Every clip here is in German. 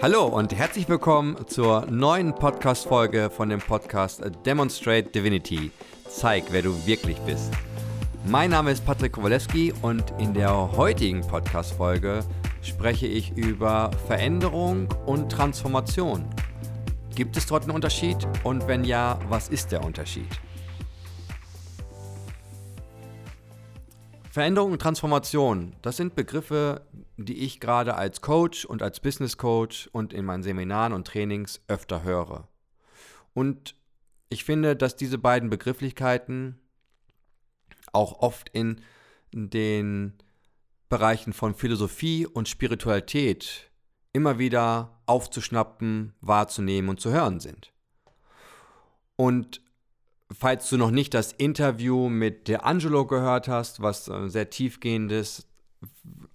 Hallo und herzlich willkommen zur neuen Podcast-Folge von dem Podcast Demonstrate Divinity. Zeig, wer du wirklich bist. Mein Name ist Patrick Kowalewski und in der heutigen Podcast-Folge spreche ich über Veränderung und Transformation. Gibt es dort einen Unterschied? Und wenn ja, was ist der Unterschied? Veränderung und Transformation, das sind Begriffe, die ich gerade als Coach und als Business Coach und in meinen Seminaren und Trainings öfter höre. Und ich finde, dass diese beiden Begrifflichkeiten auch oft in den Bereichen von Philosophie und Spiritualität immer wieder aufzuschnappen, wahrzunehmen und zu hören sind. Und falls du noch nicht das Interview mit der Angelo gehört hast, was äh, sehr tiefgehendes,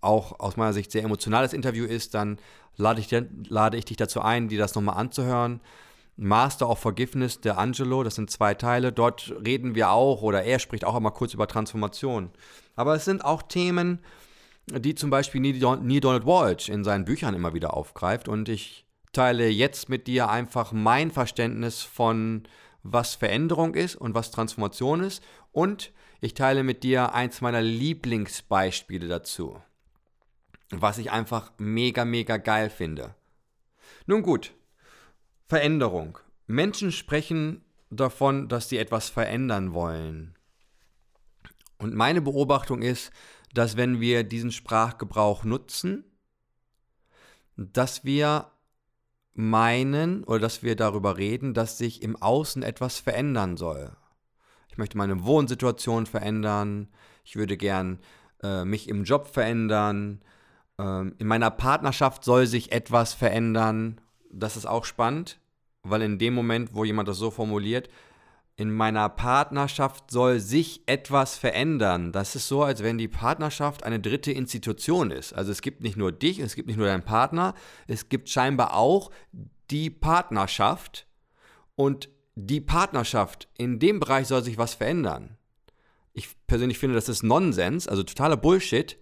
auch aus meiner Sicht sehr emotionales Interview ist, dann lade ich, lade ich dich dazu ein, dir das nochmal anzuhören. Master of Forgiveness der Angelo, das sind zwei Teile. Dort reden wir auch, oder er spricht auch einmal kurz über Transformation. Aber es sind auch Themen, die zum Beispiel Neil Donald Walsh in seinen Büchern immer wieder aufgreift. Und ich teile jetzt mit dir einfach mein Verständnis von was Veränderung ist und was Transformation ist. Und ich teile mit dir eins meiner Lieblingsbeispiele dazu. Was ich einfach mega, mega geil finde. Nun gut, Veränderung. Menschen sprechen davon, dass sie etwas verändern wollen. Und meine Beobachtung ist, dass wenn wir diesen Sprachgebrauch nutzen, dass wir meinen oder dass wir darüber reden, dass sich im Außen etwas verändern soll. Ich möchte meine Wohnsituation verändern, ich würde gern äh, mich im Job verändern, ähm, in meiner Partnerschaft soll sich etwas verändern. Das ist auch spannend, weil in dem Moment, wo jemand das so formuliert, in meiner Partnerschaft soll sich etwas verändern. Das ist so, als wenn die Partnerschaft eine dritte Institution ist. Also es gibt nicht nur dich, es gibt nicht nur deinen Partner, es gibt scheinbar auch die Partnerschaft und die Partnerschaft, in dem Bereich soll sich was verändern. Ich persönlich finde, das ist Nonsens, also totaler Bullshit,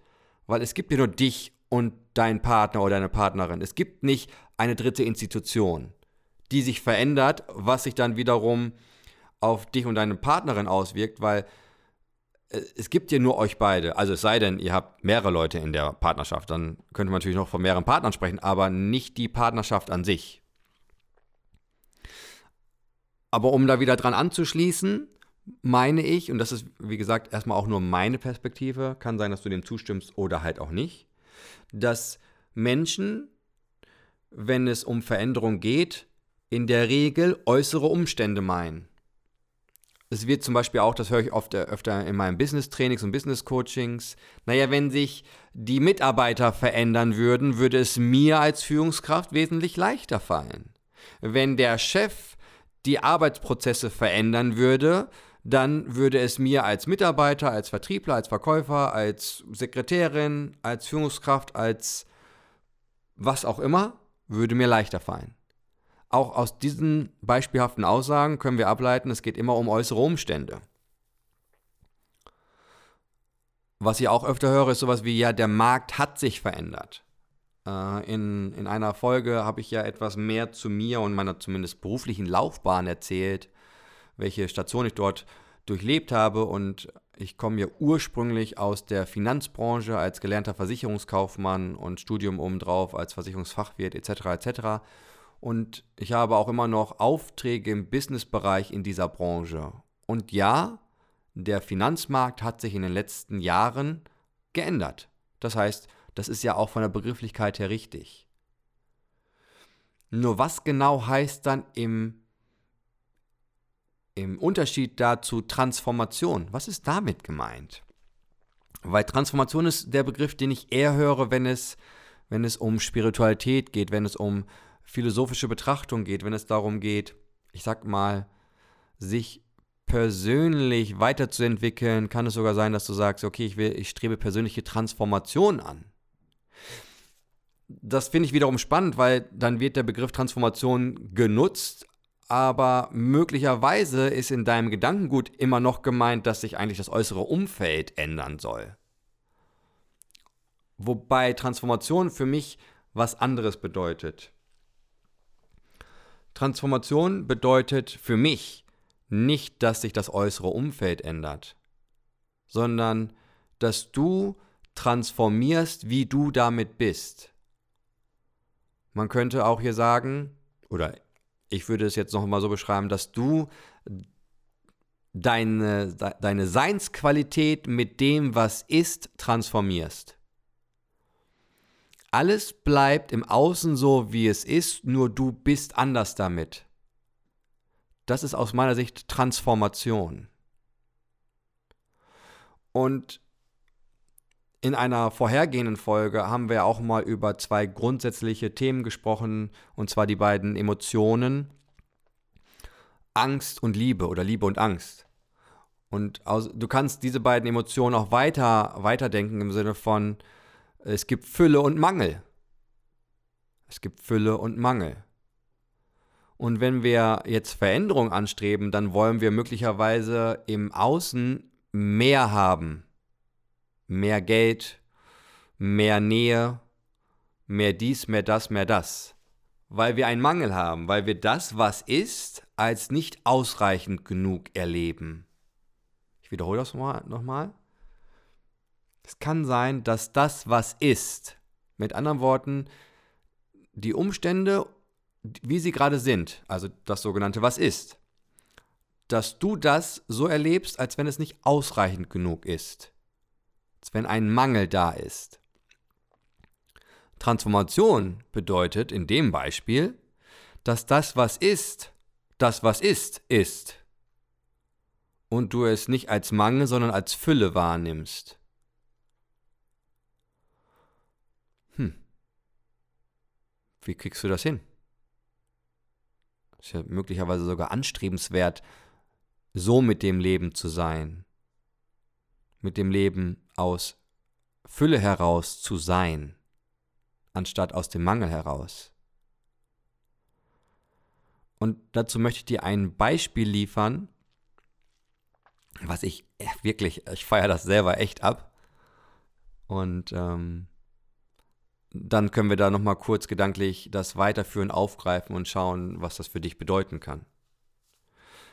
weil es gibt ja nur dich und deinen Partner oder deine Partnerin. Es gibt nicht eine dritte Institution, die sich verändert, was sich dann wiederum auf dich und deine Partnerin auswirkt, weil äh, es gibt ja nur euch beide. Also es sei denn, ihr habt mehrere Leute in der Partnerschaft, dann könnte man natürlich noch von mehreren Partnern sprechen, aber nicht die Partnerschaft an sich. Aber um da wieder dran anzuschließen, meine ich, und das ist wie gesagt erstmal auch nur meine Perspektive, kann sein, dass du dem zustimmst oder halt auch nicht, dass Menschen, wenn es um Veränderung geht, in der Regel äußere Umstände meinen. Es wird zum Beispiel auch, das höre ich oft äh, öfter in meinen Business-Trainings und Business-Coachings, naja, wenn sich die Mitarbeiter verändern würden, würde es mir als Führungskraft wesentlich leichter fallen. Wenn der Chef die Arbeitsprozesse verändern würde, dann würde es mir als Mitarbeiter, als Vertriebler, als Verkäufer, als Sekretärin, als Führungskraft, als was auch immer, würde mir leichter fallen. Auch aus diesen beispielhaften Aussagen können wir ableiten, es geht immer um äußere Umstände. Was ich auch öfter höre, ist sowas wie, ja, der Markt hat sich verändert. Äh, in, in einer Folge habe ich ja etwas mehr zu mir und meiner zumindest beruflichen Laufbahn erzählt, welche Station ich dort durchlebt habe. Und ich komme ja ursprünglich aus der Finanzbranche als gelernter Versicherungskaufmann und Studium obendrauf als Versicherungsfachwirt etc. etc. Und ich habe auch immer noch Aufträge im Businessbereich in dieser Branche. Und ja, der Finanzmarkt hat sich in den letzten Jahren geändert. Das heißt, das ist ja auch von der Begrifflichkeit her richtig. Nur was genau heißt dann im, im Unterschied dazu Transformation? Was ist damit gemeint? Weil Transformation ist der Begriff, den ich eher höre, wenn es, wenn es um Spiritualität geht, wenn es um philosophische Betrachtung geht, wenn es darum geht, ich sag mal, sich persönlich weiterzuentwickeln, kann es sogar sein, dass du sagst, okay, ich will, ich strebe persönliche Transformation an. Das finde ich wiederum spannend, weil dann wird der Begriff Transformation genutzt, aber möglicherweise ist in deinem Gedankengut immer noch gemeint, dass sich eigentlich das äußere Umfeld ändern soll. Wobei Transformation für mich was anderes bedeutet. Transformation bedeutet für mich nicht, dass sich das äußere Umfeld ändert, sondern dass du transformierst, wie du damit bist. Man könnte auch hier sagen, oder ich würde es jetzt noch mal so beschreiben, dass du deine, deine Seinsqualität mit dem, was ist, transformierst. Alles bleibt im Außen so, wie es ist, nur du bist anders damit. Das ist aus meiner Sicht Transformation. Und in einer vorhergehenden Folge haben wir auch mal über zwei grundsätzliche Themen gesprochen, und zwar die beiden Emotionen Angst und Liebe oder Liebe und Angst. Und aus, du kannst diese beiden Emotionen auch weiter weiterdenken im Sinne von es gibt Fülle und Mangel. Es gibt Fülle und Mangel. Und wenn wir jetzt Veränderung anstreben, dann wollen wir möglicherweise im Außen mehr haben mehr Geld, mehr Nähe, mehr dies, mehr das, mehr das. Weil wir einen Mangel haben, weil wir das, was ist, als nicht ausreichend genug erleben. Ich wiederhole das nochmal. Es kann sein, dass das, was ist, mit anderen Worten, die Umstände, wie sie gerade sind, also das sogenannte Was ist, dass du das so erlebst, als wenn es nicht ausreichend genug ist wenn ein Mangel da ist. Transformation bedeutet in dem Beispiel, dass das, was ist, das, was ist, ist. Und du es nicht als Mangel, sondern als Fülle wahrnimmst. Wie kriegst du das hin? Ist ja möglicherweise sogar anstrebenswert, so mit dem Leben zu sein. Mit dem Leben aus Fülle heraus zu sein, anstatt aus dem Mangel heraus. Und dazu möchte ich dir ein Beispiel liefern, was ich wirklich, ich feiere das selber echt ab. Und ähm, dann können wir da nochmal kurz gedanklich das weiterführen, aufgreifen und schauen, was das für dich bedeuten kann.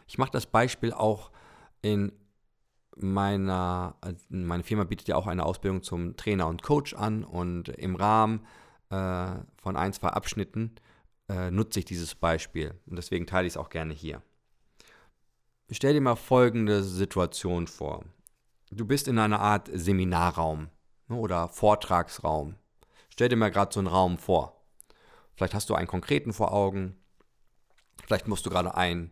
Ich mache das Beispiel auch in meiner, meine Firma bietet ja auch eine Ausbildung zum Trainer und Coach an und im Rahmen äh, von ein, zwei Abschnitten äh, nutze ich dieses Beispiel und deswegen teile ich es auch gerne hier. Stell dir mal folgende Situation vor. Du bist in einer Art Seminarraum ne, oder Vortragsraum. Stell dir mal gerade so einen Raum vor. Vielleicht hast du einen konkreten vor Augen. Vielleicht musst du gerade einen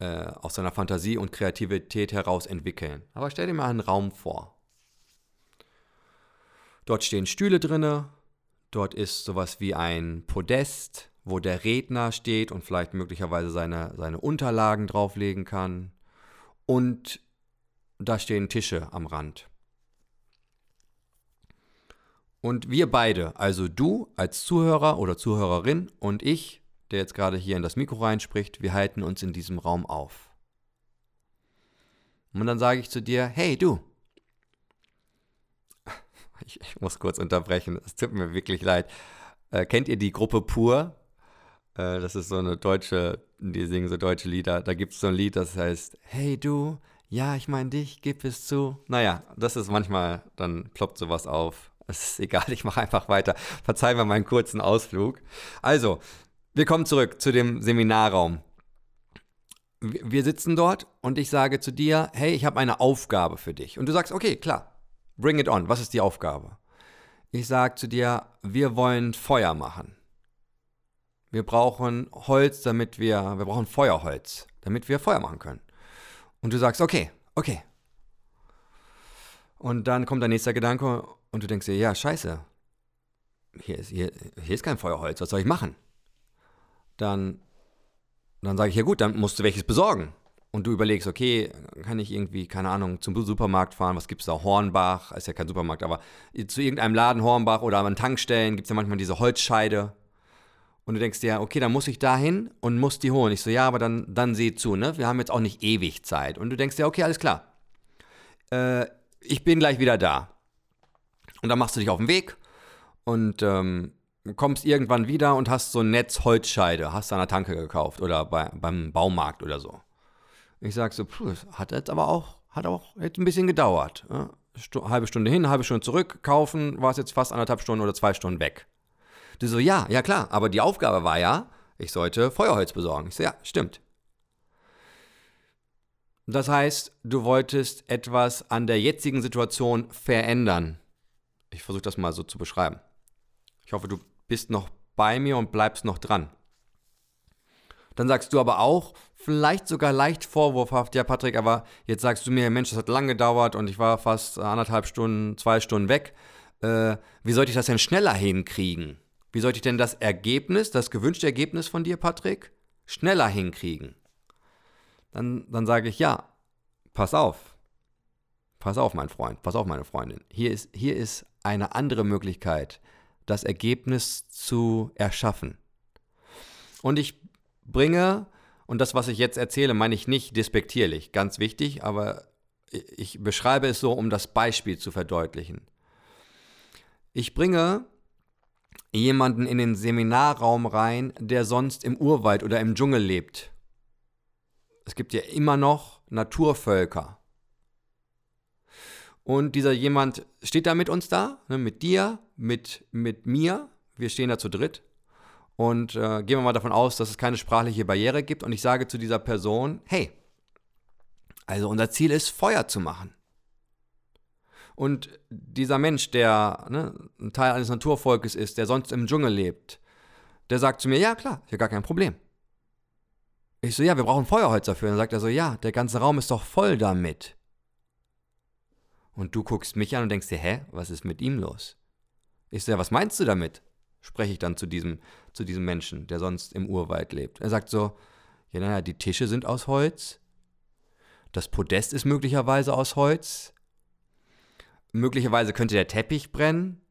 äh, aus seiner Fantasie und Kreativität heraus entwickeln. Aber stell dir mal einen Raum vor. Dort stehen Stühle drinne, dort ist sowas wie ein Podest, wo der Redner steht und vielleicht möglicherweise seine, seine Unterlagen drauflegen kann. Und da stehen Tische am Rand. Und wir beide, also du als Zuhörer oder Zuhörerin und ich der jetzt gerade hier in das Mikro reinspricht, wir halten uns in diesem Raum auf. Und dann sage ich zu dir, hey du. Ich, ich muss kurz unterbrechen, es tut mir wirklich leid. Äh, kennt ihr die Gruppe Pur? Äh, das ist so eine deutsche, die singen so deutsche Lieder. Da gibt es so ein Lied, das heißt, hey du, ja, ich meine dich, gib es zu. Naja, das ist manchmal, dann ploppt sowas auf. Es ist egal, ich mache einfach weiter. Verzeih mir meinen kurzen Ausflug. Also, wir kommen zurück zu dem Seminarraum. Wir sitzen dort und ich sage zu dir, hey, ich habe eine Aufgabe für dich. Und du sagst, okay, klar, bring it on. Was ist die Aufgabe? Ich sage zu dir, wir wollen Feuer machen. Wir brauchen Holz, damit wir, wir brauchen Feuerholz, damit wir Feuer machen können. Und du sagst, okay, okay. Und dann kommt der nächste Gedanke und du denkst dir, ja, scheiße. Hier ist, hier, hier ist kein Feuerholz, was soll ich machen? dann, dann sage ich, ja gut, dann musst du welches besorgen. Und du überlegst, okay, kann ich irgendwie, keine Ahnung, zum Supermarkt fahren, was gibt es da? Hornbach, ist ja kein Supermarkt, aber zu irgendeinem Laden Hornbach oder an Tankstellen gibt es ja manchmal diese Holzscheide. Und du denkst dir, okay, dann muss ich da hin und muss die holen. Ich so, ja, aber dann, dann seh zu, ne? Wir haben jetzt auch nicht ewig Zeit. Und du denkst dir, okay, alles klar. Äh, ich bin gleich wieder da. Und dann machst du dich auf den Weg und ähm, kommst irgendwann wieder und hast so ein Netz Holzscheide, hast an der Tanke gekauft oder bei, beim Baumarkt oder so. Ich sag so, puh, hat jetzt aber auch, hat auch jetzt ein bisschen gedauert. Ja? Stu halbe Stunde hin, halbe Stunde zurück, kaufen, war es jetzt fast anderthalb Stunden oder zwei Stunden weg. Du so, ja, ja klar, aber die Aufgabe war ja, ich sollte Feuerholz besorgen. Ich so, ja, stimmt. Das heißt, du wolltest etwas an der jetzigen Situation verändern. Ich versuche das mal so zu beschreiben. Ich hoffe, du bist noch bei mir und bleibst noch dran. Dann sagst du aber auch, vielleicht sogar leicht vorwurfhaft, ja Patrick, aber jetzt sagst du mir, Mensch, das hat lange gedauert und ich war fast anderthalb Stunden, zwei Stunden weg. Äh, wie sollte ich das denn schneller hinkriegen? Wie sollte ich denn das Ergebnis, das gewünschte Ergebnis von dir, Patrick, schneller hinkriegen? Dann, dann sage ich, ja, pass auf. Pass auf, mein Freund, pass auf, meine Freundin. Hier ist, hier ist eine andere Möglichkeit, das Ergebnis zu erschaffen. Und ich bringe, und das, was ich jetzt erzähle, meine ich nicht despektierlich, ganz wichtig, aber ich beschreibe es so, um das Beispiel zu verdeutlichen. Ich bringe jemanden in den Seminarraum rein, der sonst im Urwald oder im Dschungel lebt. Es gibt ja immer noch Naturvölker. Und dieser jemand steht da mit uns da, ne, mit dir, mit, mit mir. Wir stehen da zu dritt. Und äh, gehen wir mal davon aus, dass es keine sprachliche Barriere gibt. Und ich sage zu dieser Person, hey, also unser Ziel ist, Feuer zu machen. Und dieser Mensch, der ne, ein Teil eines Naturvolkes ist, der sonst im Dschungel lebt, der sagt zu mir, ja klar, ist ja gar kein Problem. Ich so, ja, wir brauchen Feuerholz dafür. Und dann sagt er so, ja, der ganze Raum ist doch voll damit. Und du guckst mich an und denkst dir, hä, was ist mit ihm los? Ich so, was meinst du damit? Spreche ich dann zu diesem, zu diesem Menschen, der sonst im Urwald lebt. Er sagt so, ja, naja, die Tische sind aus Holz. Das Podest ist möglicherweise aus Holz. Möglicherweise könnte der Teppich brennen.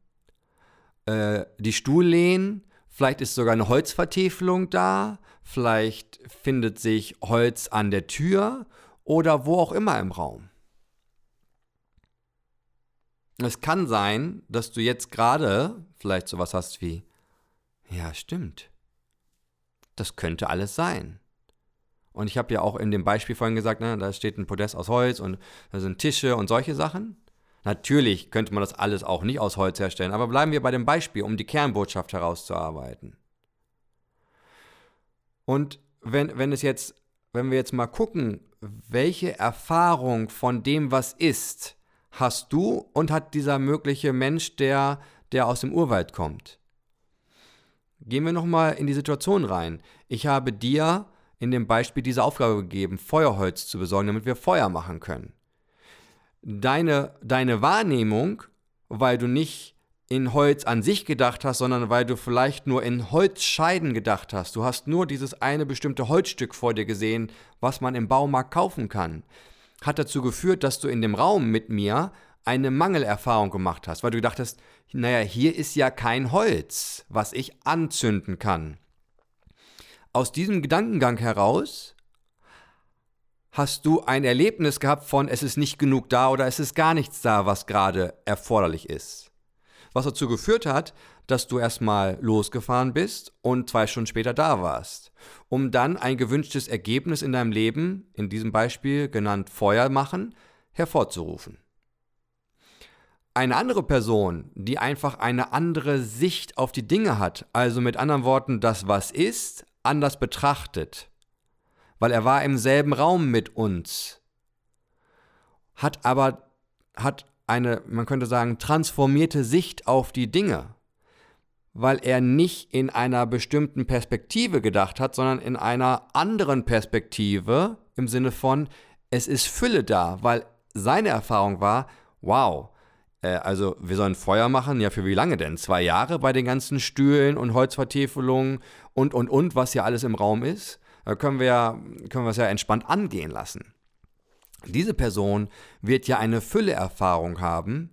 Äh, die Stuhllehnen. Vielleicht ist sogar eine Holzvertäfelung da. Vielleicht findet sich Holz an der Tür oder wo auch immer im Raum. Es kann sein, dass du jetzt gerade vielleicht sowas hast wie, ja, stimmt. Das könnte alles sein. Und ich habe ja auch in dem Beispiel vorhin gesagt, ne, da steht ein Podest aus Holz und da sind Tische und solche Sachen. Natürlich könnte man das alles auch nicht aus Holz herstellen, aber bleiben wir bei dem Beispiel, um die Kernbotschaft herauszuarbeiten. Und wenn, wenn es jetzt, wenn wir jetzt mal gucken, welche Erfahrung von dem, was ist, hast du und hat dieser mögliche Mensch, der, der aus dem Urwald kommt. Gehen wir nochmal in die Situation rein. Ich habe dir in dem Beispiel diese Aufgabe gegeben, Feuerholz zu besorgen, damit wir Feuer machen können. Deine, deine Wahrnehmung, weil du nicht in Holz an sich gedacht hast, sondern weil du vielleicht nur in Holzscheiden gedacht hast. Du hast nur dieses eine bestimmte Holzstück vor dir gesehen, was man im Baumarkt kaufen kann hat dazu geführt, dass du in dem Raum mit mir eine Mangelerfahrung gemacht hast, weil du gedacht hast, naja, hier ist ja kein Holz, was ich anzünden kann. Aus diesem Gedankengang heraus hast du ein Erlebnis gehabt von, es ist nicht genug da oder es ist gar nichts da, was gerade erforderlich ist. Was dazu geführt hat, dass du erstmal losgefahren bist und zwei Stunden später da warst, um dann ein gewünschtes Ergebnis in deinem Leben, in diesem Beispiel genannt Feuer machen, hervorzurufen. Eine andere Person, die einfach eine andere Sicht auf die Dinge hat, also mit anderen Worten das, was ist, anders betrachtet, weil er war im selben Raum mit uns, hat aber hat eine, man könnte sagen, transformierte Sicht auf die Dinge weil er nicht in einer bestimmten Perspektive gedacht hat, sondern in einer anderen Perspektive im Sinne von, es ist Fülle da, weil seine Erfahrung war, wow, äh, also wir sollen Feuer machen, ja für wie lange denn? Zwei Jahre bei den ganzen Stühlen und Holzvertäfelungen und, und, und, was hier alles im Raum ist? Da können wir, können wir es ja entspannt angehen lassen. Diese Person wird ja eine Fülle-Erfahrung haben,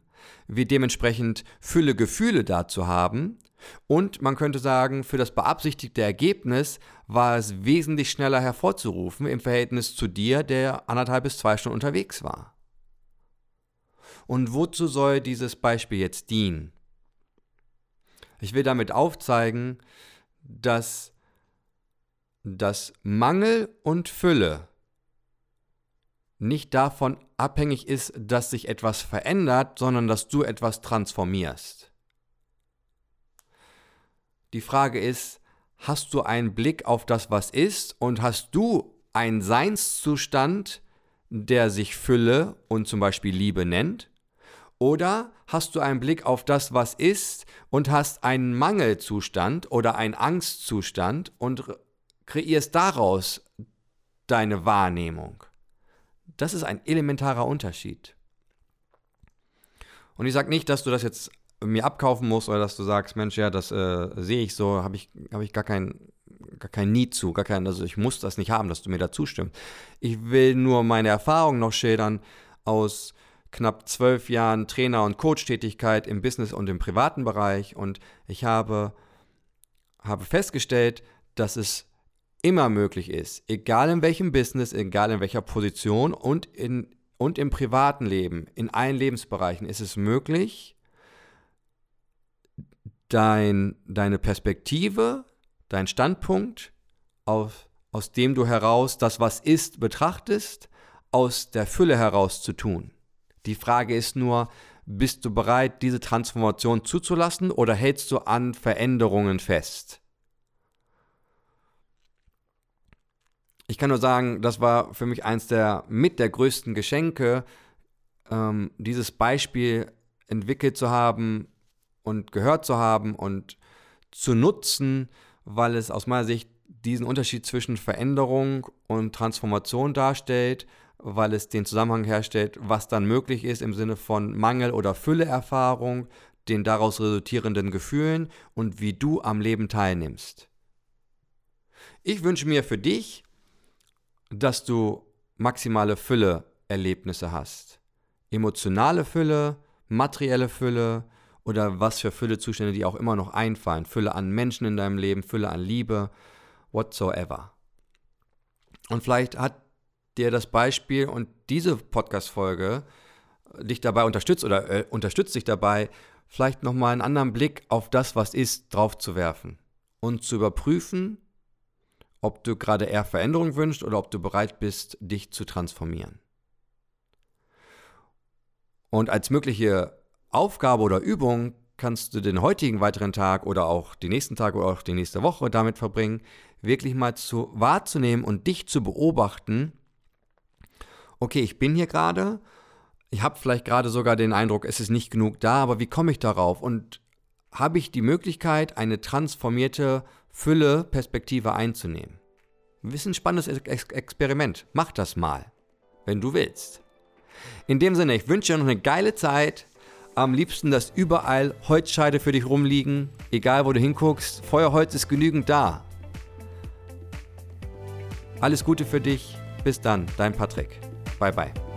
wird dementsprechend Fülle Gefühle dazu haben und man könnte sagen, für das beabsichtigte Ergebnis war es wesentlich schneller hervorzurufen im Verhältnis zu dir, der anderthalb bis zwei Stunden unterwegs war. Und wozu soll dieses Beispiel jetzt dienen? Ich will damit aufzeigen, dass, dass Mangel und Fülle nicht davon abhängig ist, dass sich etwas verändert, sondern dass du etwas transformierst. Die Frage ist, hast du einen Blick auf das, was ist und hast du einen Seinszustand, der sich Fülle und zum Beispiel Liebe nennt? Oder hast du einen Blick auf das, was ist und hast einen Mangelzustand oder einen Angstzustand und kreierst daraus deine Wahrnehmung? Das ist ein elementarer Unterschied. Und ich sage nicht, dass du das jetzt mir abkaufen musst oder dass du sagst, Mensch, ja, das äh, sehe ich so, habe ich, hab ich gar kein, gar kein Need zu, gar kein, also ich muss das nicht haben, dass du mir da zustimmst. Ich will nur meine Erfahrung noch schildern aus knapp zwölf Jahren Trainer- und Coach-Tätigkeit im Business und im privaten Bereich und ich habe, habe festgestellt, dass es immer möglich ist, egal in welchem Business, egal in welcher Position und, in, und im privaten Leben, in allen Lebensbereichen ist es möglich, dein, deine Perspektive, dein Standpunkt, aus, aus dem du heraus das, was ist, betrachtest, aus der Fülle heraus zu tun. Die Frage ist nur, bist du bereit, diese Transformation zuzulassen oder hältst du an Veränderungen fest? Ich kann nur sagen, das war für mich eins der mit der größten Geschenke, ähm, dieses Beispiel entwickelt zu haben und gehört zu haben und zu nutzen, weil es aus meiner Sicht diesen Unterschied zwischen Veränderung und Transformation darstellt, weil es den Zusammenhang herstellt, was dann möglich ist im Sinne von Mangel- oder Fülleerfahrung, den daraus resultierenden Gefühlen und wie du am Leben teilnimmst. Ich wünsche mir für dich, dass du maximale Fülle-Erlebnisse hast. Emotionale Fülle, materielle Fülle oder was für Füllezustände die auch immer noch einfallen. Fülle an Menschen in deinem Leben, Fülle an Liebe, whatsoever. Und vielleicht hat dir das Beispiel und diese Podcast-Folge dich dabei unterstützt oder äh, unterstützt dich dabei, vielleicht nochmal einen anderen Blick auf das, was ist, drauf zu werfen und zu überprüfen, ob du gerade eher Veränderung wünschst oder ob du bereit bist, dich zu transformieren. Und als mögliche Aufgabe oder Übung kannst du den heutigen weiteren Tag oder auch die nächsten Tage oder auch die nächste Woche damit verbringen, wirklich mal zu wahrzunehmen und dich zu beobachten. Okay, ich bin hier gerade, ich habe vielleicht gerade sogar den Eindruck, es ist nicht genug da, aber wie komme ich darauf? Und habe ich die Möglichkeit, eine transformierte Fülle-Perspektive einzunehmen? Ist ein spannendes Ex Experiment. Mach das mal, wenn du willst. In dem Sinne, ich wünsche dir noch eine geile Zeit. Am liebsten, dass überall Holzscheide für dich rumliegen, egal wo du hinguckst. Feuerholz ist genügend da. Alles Gute für dich. Bis dann, dein Patrick. Bye bye.